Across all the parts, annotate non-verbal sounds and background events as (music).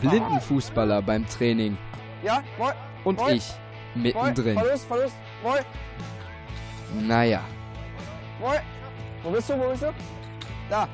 Blindenfußballer beim Training. Ja, moi, Und moi, ich mittendrin. Verlust, Verlust, moi, Naja, moi. Wo bist du, wo bist du? Da.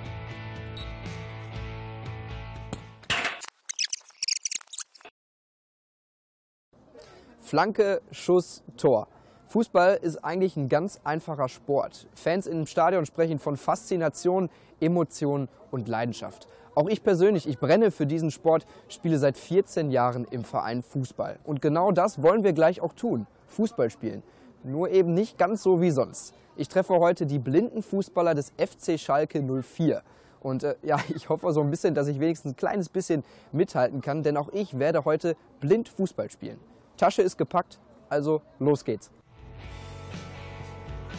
Flanke, Schuss, Tor. Fußball ist eigentlich ein ganz einfacher Sport. Fans im Stadion sprechen von Faszination, Emotion und Leidenschaft. Auch ich persönlich, ich brenne für diesen Sport, spiele seit 14 Jahren im Verein Fußball. Und genau das wollen wir gleich auch tun, Fußball spielen. Nur eben nicht ganz so wie sonst. Ich treffe heute die blinden Fußballer des FC Schalke 04. Und äh, ja, (laughs) ich hoffe so ein bisschen, dass ich wenigstens ein kleines bisschen mithalten kann, denn auch ich werde heute blind Fußball spielen. Tasche ist gepackt, also los geht's.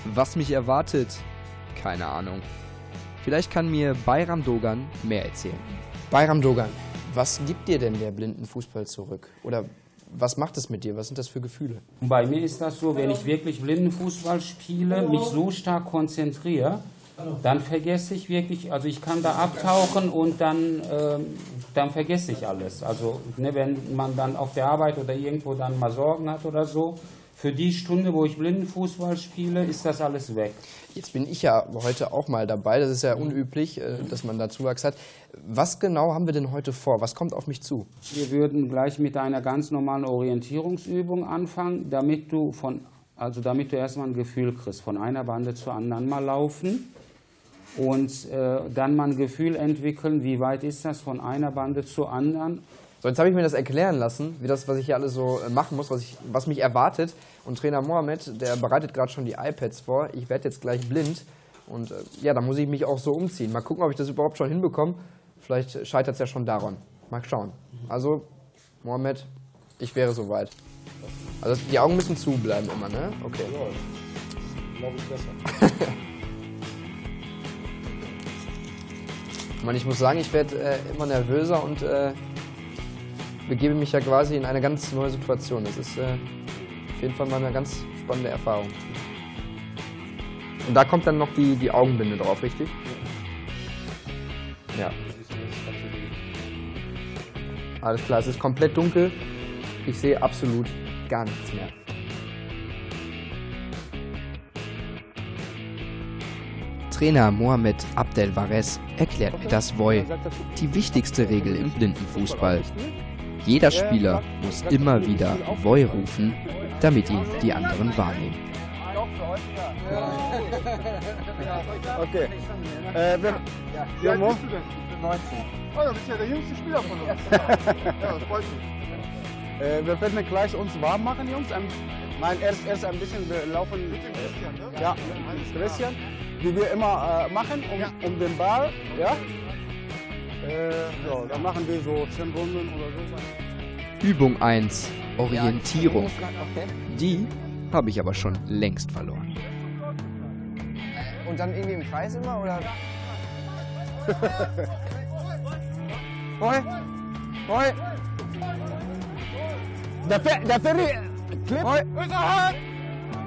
Was mich erwartet? Keine Ahnung. Vielleicht kann mir Bayram Dogan mehr erzählen. Bayram Dogan, was gibt dir denn der blinden Fußball zurück? Oder was macht es mit dir? Was sind das für Gefühle? Bei mir ist das so, wenn ich wirklich Blindenfußball spiele, mich so stark konzentriere, dann vergesse ich wirklich, also ich kann da abtauchen und dann, ähm, dann vergesse ich alles. Also ne, wenn man dann auf der Arbeit oder irgendwo dann mal Sorgen hat oder so, für die Stunde, wo ich Blindenfußball spiele, ist das alles weg. Jetzt bin ich ja heute auch mal dabei. Das ist ja unüblich, äh, dass man da Zuwachs hat. Was genau haben wir denn heute vor? Was kommt auf mich zu? Wir würden gleich mit einer ganz normalen Orientierungsübung anfangen, damit du von, also damit du erstmal ein Gefühl kriegst, von einer Bande zur anderen mal laufen und äh, dann mal ein Gefühl entwickeln, wie weit ist das von einer Bande zur anderen. So, jetzt habe ich mir das erklären lassen, wie das, was ich hier alles so äh, machen muss, was, ich, was mich erwartet. Und Trainer Mohamed, der bereitet gerade schon die iPads vor. Ich werde jetzt gleich blind. Und äh, ja, da muss ich mich auch so umziehen. Mal gucken, ob ich das überhaupt schon hinbekomme. Vielleicht scheitert es ja schon daran. Mal schauen. Also, Mohamed, ich wäre soweit. Also die Augen müssen zubleiben immer, ne? Okay. Glaube ich besser. (laughs) Ich meine, ich muss sagen, ich werde äh, immer nervöser und äh, begebe mich ja quasi in eine ganz neue Situation. Das ist äh, auf jeden Fall mal eine ganz spannende Erfahrung. Und da kommt dann noch die, die Augenbinde drauf, richtig? Ja. Alles klar, es ist komplett dunkel. Ich sehe absolut gar nichts mehr. Trainer Mohamed Abdel Vares erklärt mir das Voi, die wichtigste Regel im Blindenfußball. Jeder Spieler muss immer wieder Voi rufen, damit ihn die anderen wahrnehmen. Okay. Äh, wer, ja, Mo? 19. Oh, du bist ja der jüngste Spieler von uns. (laughs) ja, das freut mich. Äh, wir werden gleich uns warm machen, Jungs. Ein, nein, erst, erst ein bisschen wir laufen. Mit dem Christian, ne? Ja, mit Christian. Wie wir immer äh, machen, um, um den Ball. Ja? Äh, ja, dann machen wir so 10 Runden oder so. Übung 1. Orientierung. Die habe ich aber schon längst verloren. Und dann irgendwie im Kreis immer, oder? (laughs) Hoi! Hoi! Der, Fer der Ferry! Clip! Hoi! Rückerhand!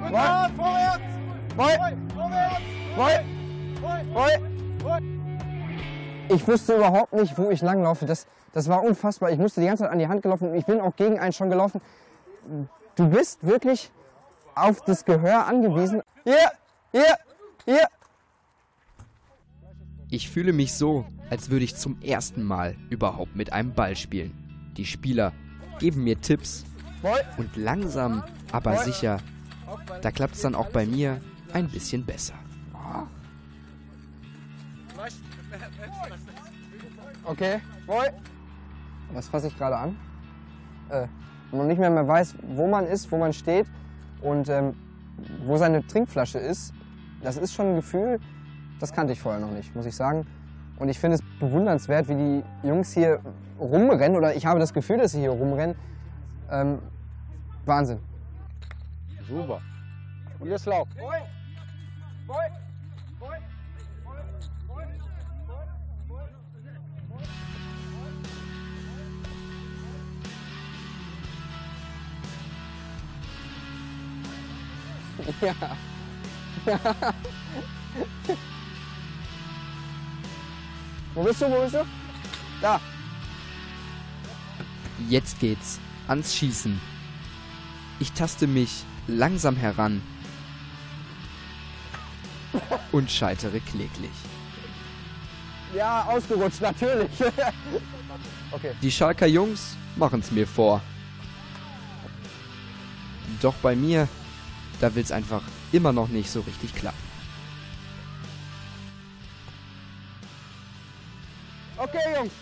Rückerhand, vorwärts! Hoi! Vorwärts! Hoi! Hoi! Ich wusste überhaupt nicht, wo ich langlaufe. Das, das war unfassbar. Ich musste die ganze Zeit an die Hand gelaufen. Ich bin auch gegen einen schon gelaufen. Du bist wirklich auf das Gehör angewiesen. Hier! Hier! Hier! Ich fühle mich so, als würde ich zum ersten Mal überhaupt mit einem Ball spielen. Die Spieler geben mir Tipps und langsam, aber sicher, da klappt es dann auch bei mir ein bisschen besser. Okay. Hoi! Was fasse ich gerade an? Äh, wenn man nicht mehr, mehr weiß, wo man ist, wo man steht und ähm, wo seine Trinkflasche ist, das ist schon ein Gefühl, das kannte ich vorher noch nicht, muss ich sagen. Und ich finde es bewundernswert, wie die Jungs hier rumrennen, oder ich habe das Gefühl, dass sie hier rumrennen. Ähm, Wahnsinn. Super. Und jetzt lauf. Ja. wo bist du, wo bist du? Da. Jetzt geht's ans Schießen. Ich taste mich langsam heran und scheitere kläglich. Ja, ausgerutscht, natürlich. (laughs) okay. Die Schalker Jungs machen's mir vor. Doch bei mir, da will's einfach immer noch nicht so richtig klappen. Okay, Jungs.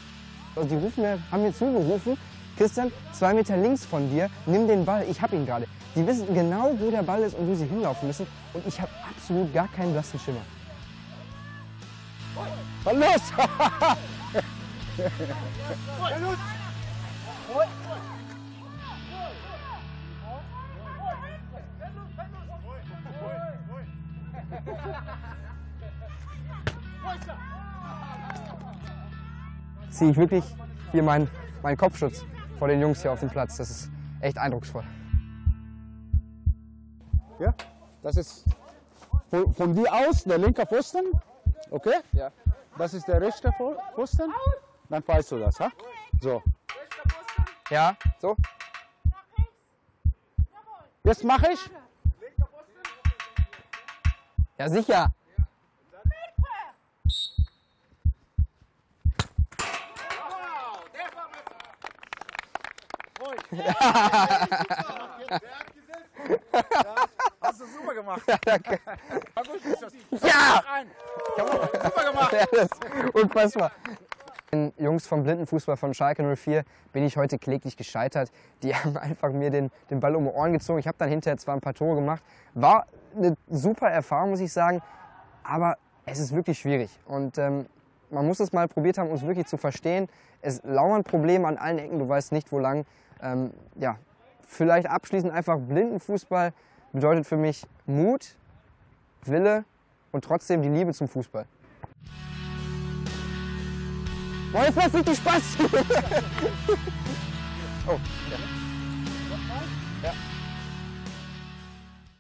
Und die rufen mir, haben mir zugerufen, Christian, zwei Meter links von dir, nimm den Ball, ich hab ihn gerade. Die wissen genau, wo der Ball ist und wo sie hinlaufen müssen. Und ich habe absolut gar keinen blassen Schimmer. Was los? (laughs) Ziehe ich wirklich hier meinen mein Kopfschutz vor den Jungs hier auf dem Platz. Das ist echt eindrucksvoll. Ja, das ist von, von dir aus der linke Pfosten. Okay? Ja. Das ist der rechte Pfosten. Dann weißt du das, ha? So. Ja, so. Jetzt mache ich. Ja, sicher. Hast du super gemacht. Ja, danke. Ja! Super gemacht. Ja, das ist unfassbar. Den Jungs vom Blindenfußball von Schalke 04 bin ich heute kläglich gescheitert. Die haben einfach mir den, den Ball um die Ohren gezogen. Ich habe dann hinterher zwar ein paar Tore gemacht. War eine super Erfahrung, muss ich sagen. Aber es ist wirklich schwierig. Und ähm, man muss es mal probiert haben, uns wirklich zu verstehen. Es lauern Probleme an allen Ecken, du weißt nicht, wo lang. Ähm, ja, vielleicht abschließend einfach Blindenfußball bedeutet für mich Mut, Wille und trotzdem die Liebe zum Fußball. Boah, jetzt nicht die Spaß! (laughs) oh, ja. ja.